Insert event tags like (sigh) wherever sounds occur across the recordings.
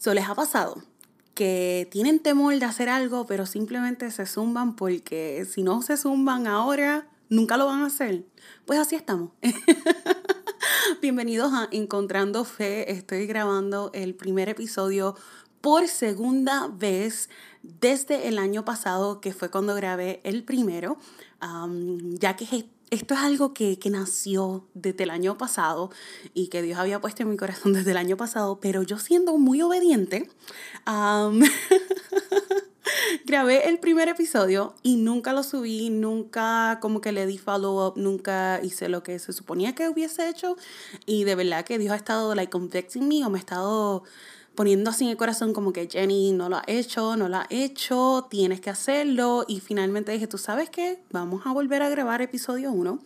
¿So les ha pasado? que tienen temor de hacer algo, pero simplemente se zumban porque si no se zumban ahora, nunca lo van a hacer. Pues así estamos. (laughs) Bienvenidos a Encontrando Fe. Estoy grabando el primer episodio por segunda vez desde el año pasado, que fue cuando grabé el primero, ya que esto es algo que, nació desde el año pasado y que Dios había puesto en mi corazón desde el año pasado, pero yo siendo muy obediente, (laughs) grabé el primer episodio y nunca lo subí, nunca como que le di follow up, nunca hice lo que se suponía que hubiese hecho y de verdad que Dios ha estado like convicting me o me ha estado poniendo así en el corazón como que Jenny no lo ha hecho, no lo ha hecho, tienes que hacerlo. Y finalmente dije, ¿tú sabes qué? Vamos a volver a grabar episodio 1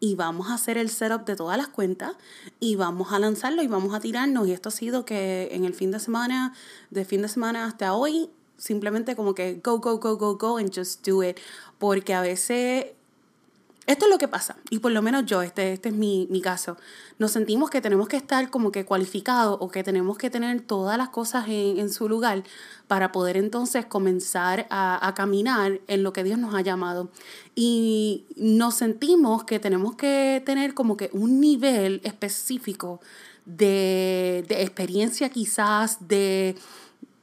y vamos a hacer el setup de todas las cuentas y vamos a lanzarlo y vamos a tirarnos. Y esto ha sido que en el fin de semana, de fin de semana hasta hoy, simplemente como que go, go, go, go, go and just do it. Porque a veces esto es lo que pasa, y por lo menos yo, este, este es mi, caso, nos sentimos que tenemos que estar como que cualificados o que tenemos que tener todas las cosas en, su lugar para poder entonces comenzar a, caminar en lo que Dios nos ha llamado. Y nos sentimos que tenemos que tener como que un nivel específico de, de experiencia quizás, de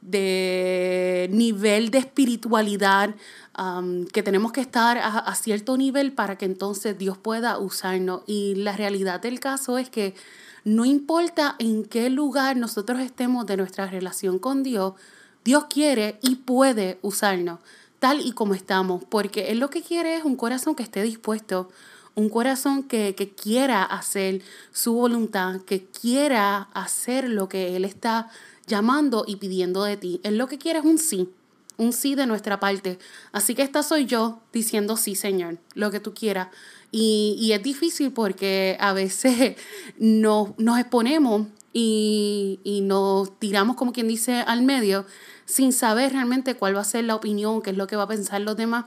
de nivel de espiritualidad, que tenemos que estar a, cierto nivel para que entonces Dios pueda usarnos. Y la realidad del caso es que no importa en qué lugar nosotros estemos de nuestra relación con Dios, Dios quiere y puede usarnos tal y como estamos, porque Él lo que quiere es un corazón que esté dispuesto, un corazón que, que quiera hacer su voluntad, que quiera hacer lo que Él está llamando y pidiendo de ti. Él lo que quiere es un sí, un sí de nuestra parte. Así que esta soy yo diciendo sí, Señor, lo que tú quieras. Y, es difícil porque a veces (laughs) nos, nos exponemos y, y nos tiramos, como quien dice, al medio sin saber realmente cuál va a ser la opinión, qué es lo que va a pensar los demás.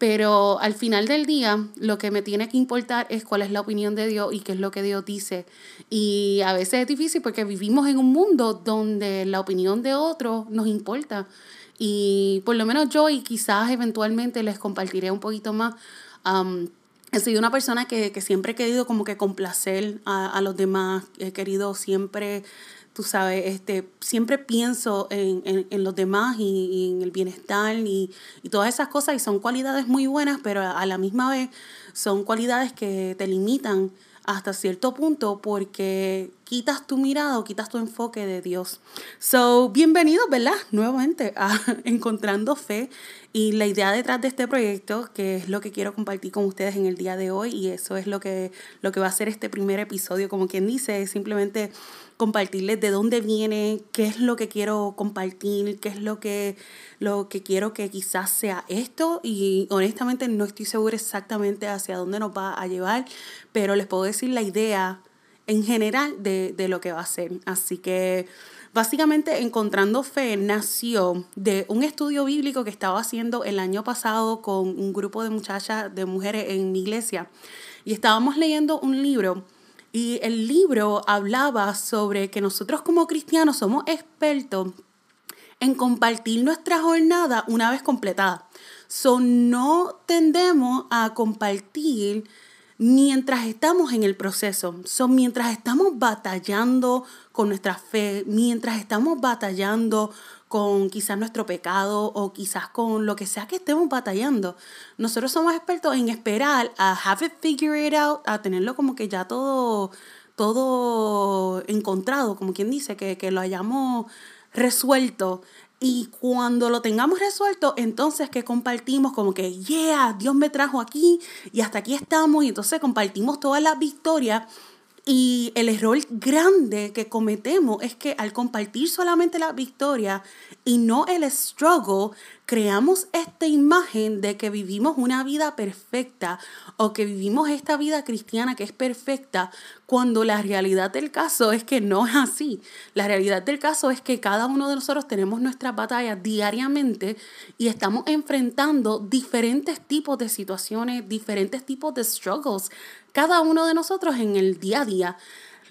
Pero al final del día, lo que me tiene que importar es cuál es la opinión de Dios y qué es lo que Dios dice. Y a veces es difícil porque vivimos en un mundo donde la opinión de otros nos importa. Y por lo menos yo, y quizás eventualmente les compartiré un poquito más, he sido una persona que, que, siempre he querido como que complacer a, a los demás, he querido siempre tú sabes, este, siempre pienso en, en, los demás y, en el bienestar y, y, todas esas cosas y son cualidades muy buenas, pero a la misma vez son cualidades que te limitan hasta cierto punto porque quitas tu mirada o quitas tu enfoque de Dios. So, bienvenidos, ¿verdad? Nuevamente a (laughs) Encontrando Fe y la idea detrás de este proyecto, que es lo que quiero compartir con ustedes en el día de hoy y eso es lo que, lo que va a ser este primer episodio, como quien dice, es simplemente compartirles de dónde viene, qué es lo que quiero compartir, qué es lo que, lo que quiero que quizás sea esto y honestamente no estoy segura exactamente hacia dónde nos va a llevar, pero les puedo decir la idea en general de, de lo que va a ser. Así que básicamente Encontrando Fe nació de un estudio bíblico que estaba haciendo el año pasado con un grupo de muchachas, de mujeres en mi iglesia. Y estábamos leyendo un libro y el libro hablaba sobre que nosotros como cristianos somos expertos en compartir nuestra jornada una vez completada. So, no tendemos a compartir mientras estamos en el proceso. Son mientras estamos batallando con nuestra fe, mientras estamos batallando con quizás nuestro pecado o quizás con lo que sea que estemos batallando. Nosotros somos expertos en esperar a have it figured out, a tenerlo como que ya todo, todo encontrado, como quien dice, que, que lo hayamos resuelto. Y cuando lo tengamos resuelto, entonces que compartimos como que, yeah, Dios me trajo aquí y hasta aquí estamos. Y entonces compartimos todas las victorias y el error grande que cometemos es que al compartir solamente la victoria y no el struggle, creamos esta imagen de que vivimos una vida perfecta o que vivimos esta vida cristiana que es perfecta, cuando la realidad del caso es que no es así. La realidad del caso es que cada uno de nosotros tenemos nuestras batallas diariamente y estamos enfrentando diferentes tipos de situaciones, diferentes tipos de struggles cada uno de nosotros en el día a día.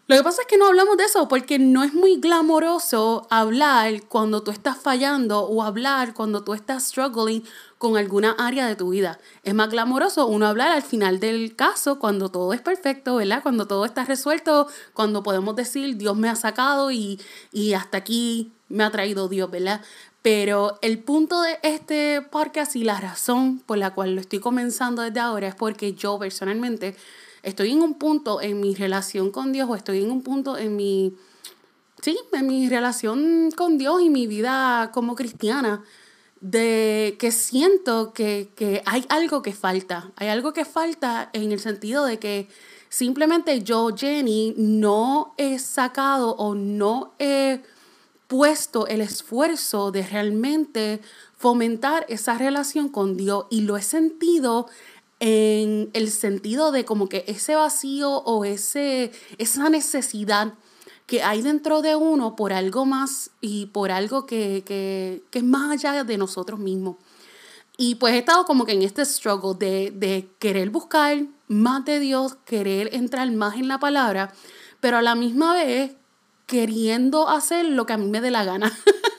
Lo que pasa es que no hablamos de eso porque no es muy glamoroso hablar cuando tú estás fallando o hablar cuando tú estás struggling con alguna área de tu vida. Es más glamoroso uno hablar al final del caso cuando todo es perfecto, ¿verdad? Cuando todo está resuelto, cuando podemos decir Dios me ha sacado y, y hasta aquí me ha traído Dios, ¿verdad? Pero el punto de este podcast y la razón por la cual lo estoy comenzando desde ahora es porque yo personalmente estoy en un punto en mi relación con Dios o estoy en un punto en mi, sí, en mi relación con Dios y mi vida como cristiana, de que siento que, que hay algo que falta, hay algo que falta en el sentido de que simplemente yo, Jenny, no he sacado o no he puesto el esfuerzo de realmente fomentar esa relación con Dios. Y lo he sentido en el sentido de como que ese vacío o ese, esa necesidad que hay dentro de uno por algo más y por algo que, que, que es más allá de nosotros mismos. Y pues he estado como que en este struggle de, de querer buscar más de Dios, querer entrar más en la palabra, pero a la misma vez queriendo hacer lo que a mí me dé la gana. (laughs)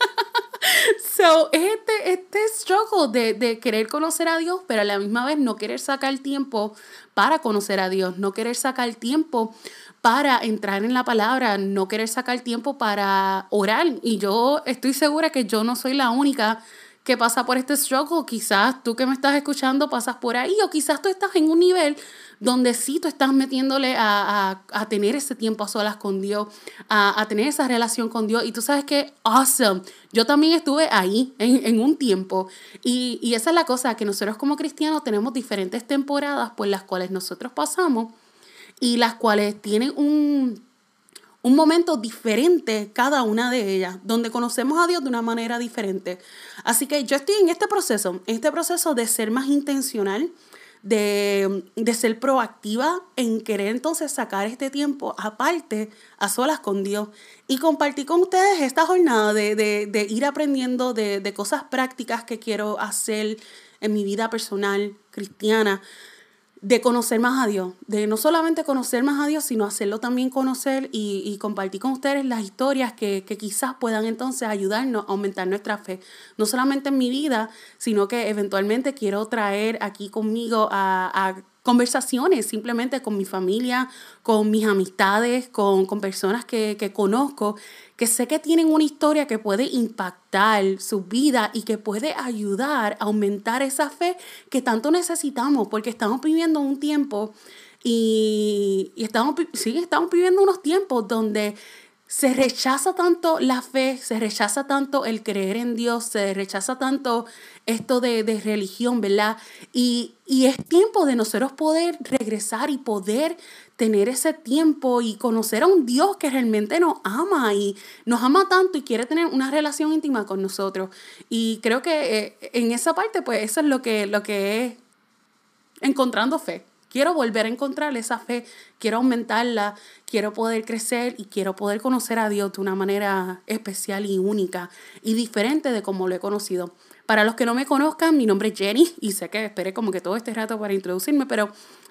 So, es este, este struggle de, de querer conocer a Dios, pero a la misma vez no querer sacar tiempo para conocer a Dios, no querer sacar tiempo para entrar en la palabra, no querer sacar tiempo para orar. Y yo estoy segura que yo no soy la única que pasa por este struggle. Quizás tú que me estás escuchando pasas por ahí o quizás tú estás en un nivel donde sí tú estás metiéndole a, a, a tener ese tiempo a solas con Dios, a, a, tener esa relación con Dios. Y tú sabes que, awesome, yo también estuve ahí en, en un tiempo. Y, y esa es la cosa, que nosotros como cristianos tenemos diferentes temporadas por las cuales nosotros pasamos y las cuales tienen un un momento diferente cada una de ellas, donde conocemos a Dios de una manera diferente. Así que yo estoy en este proceso, en este proceso de ser más intencional, de, de, ser proactiva en querer entonces sacar este tiempo aparte, a solas con Dios, y compartir con ustedes esta jornada de, de, de ir aprendiendo de, de cosas prácticas que quiero hacer en mi vida personal cristiana, de conocer más a Dios, de no solamente conocer más a Dios, sino hacerlo también conocer y, y compartir con ustedes las historias que, quizás puedan entonces ayudarnos a aumentar nuestra fe, no solamente en mi vida, sino que eventualmente quiero traer aquí conmigo a conversaciones simplemente con mi familia, con mis amistades, con, con personas que, que, conozco, que sé que tienen una historia que puede impactar su vida y que puede ayudar a aumentar esa fe que tanto necesitamos, porque estamos viviendo un tiempo y, y estamos, sí, estamos viviendo unos tiempos donde se rechaza tanto la fe, se rechaza tanto el creer en Dios, se rechaza tanto esto de, de religión, ¿verdad? Y, y, es tiempo de nosotros poder regresar y poder tener ese tiempo y conocer a un Dios que realmente nos ama y nos ama tanto y quiere tener una relación íntima con nosotros. Y creo que eh, en esa parte, pues eso es lo que, lo que es encontrando fe. Quiero volver a encontrar esa fe, quiero aumentarla, quiero poder crecer y quiero poder conocer a Dios de una manera especial y única y diferente de como lo he conocido. Para los que no me conozcan, mi nombre es Jenny y sé que esperé como que todo este rato para introducirme, pero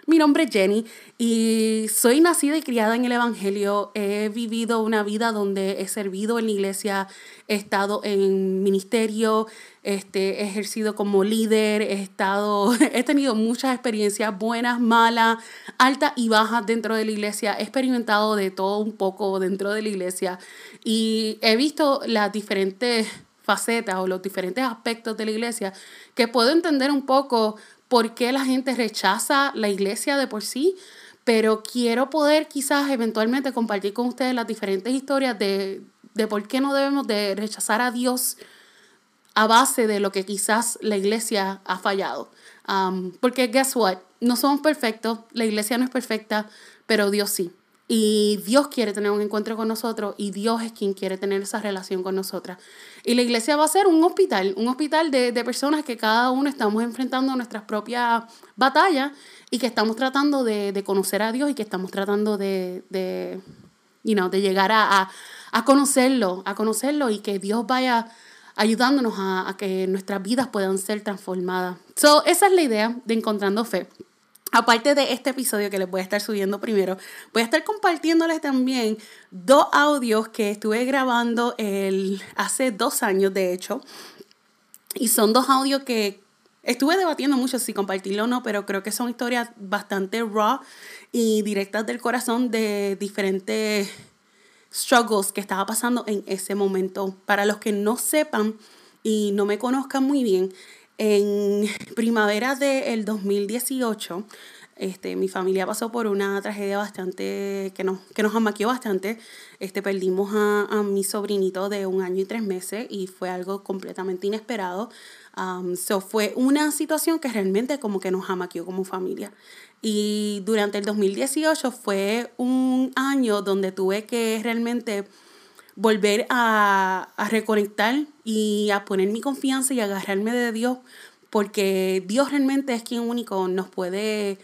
mi nombre es Jenny y soy nacida y criada en el Evangelio. He vivido una vida donde he servido en la iglesia, he estado en ministerio, este, he ejercido como líder, he, estado, (laughs) he tenido muchas experiencias buenas, malas, altas y bajas dentro de la iglesia. He experimentado de todo un poco dentro de la iglesia y he visto las diferentes facetas o los diferentes aspectos de la iglesia que puedo entender un poco por qué la gente rechaza la iglesia de por sí, pero quiero poder quizás eventualmente compartir con ustedes las diferentes historias de, de por qué no debemos de rechazar a Dios a base de lo que quizás la iglesia ha fallado. Um, porque guess what, no somos perfectos, la iglesia no es perfecta, pero Dios sí. Y Dios quiere tener un encuentro con nosotros y Dios es quien quiere tener esa relación con nosotras. Y la iglesia va a ser un hospital, un hospital de, de personas que cada uno estamos enfrentando nuestras propias batallas y que estamos tratando de, de conocer a Dios y que estamos tratando de, de, you know, de llegar a, a, a conocerlo, a conocerlo y que Dios vaya ayudándonos a, a, que nuestras vidas puedan ser transformadas. So, esa es la idea de Encontrando Fe. Aparte de este episodio que les voy a estar subiendo primero, voy a estar compartiéndoles también dos audios que estuve grabando el, hace dos años, de hecho. Y son dos audios que estuve debatiendo mucho si compartirlo o no, pero creo que son historias bastante raw y directas del corazón de diferentes struggles que estaba pasando en ese momento. Para los que no sepan y no me conozcan muy bien, en primavera del 2018, este, mi familia pasó por una tragedia bastante, que nos, que nos amaqueó bastante. Este, perdimos a, a mi sobrinito de un año y tres meses y fue algo completamente inesperado. Um, so fue una situación que realmente como que nos amaqueó como familia. Y durante el 2018 fue un año donde tuve que realmente volver a, a reconectar y a poner mi confianza y agarrarme de Dios, porque Dios realmente es quien único nos puede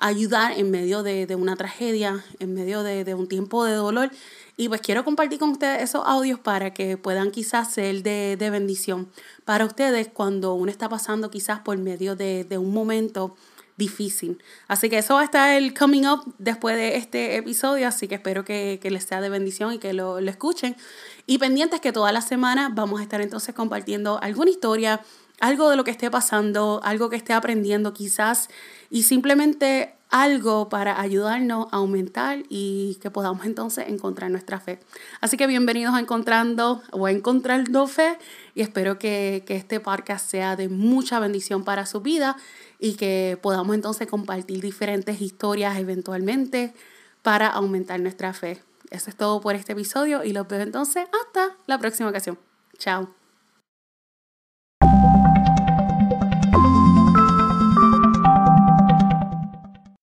ayudar en medio de, de una tragedia, en medio de, de, un tiempo de dolor. Y pues quiero compartir con ustedes esos audios para que puedan quizás ser de, de bendición para ustedes cuando uno está pasando quizás por medio de, de un momento difícil. Así que eso va a estar el coming up después de este episodio, así que espero que, que les sea de bendición y que lo, lo escuchen. Y pendientes que toda la semana vamos a estar entonces compartiendo alguna historia, algo de lo que esté pasando, algo que esté aprendiendo quizás y simplemente algo para ayudarnos a aumentar y que podamos entonces encontrar nuestra fe. Así que bienvenidos a Encontrando o a Encontrando Fe y espero que, que este podcast sea de mucha bendición para su vida y que podamos entonces compartir diferentes historias eventualmente para aumentar nuestra fe. Eso es todo por este episodio y los veo entonces hasta la próxima ocasión. Chao.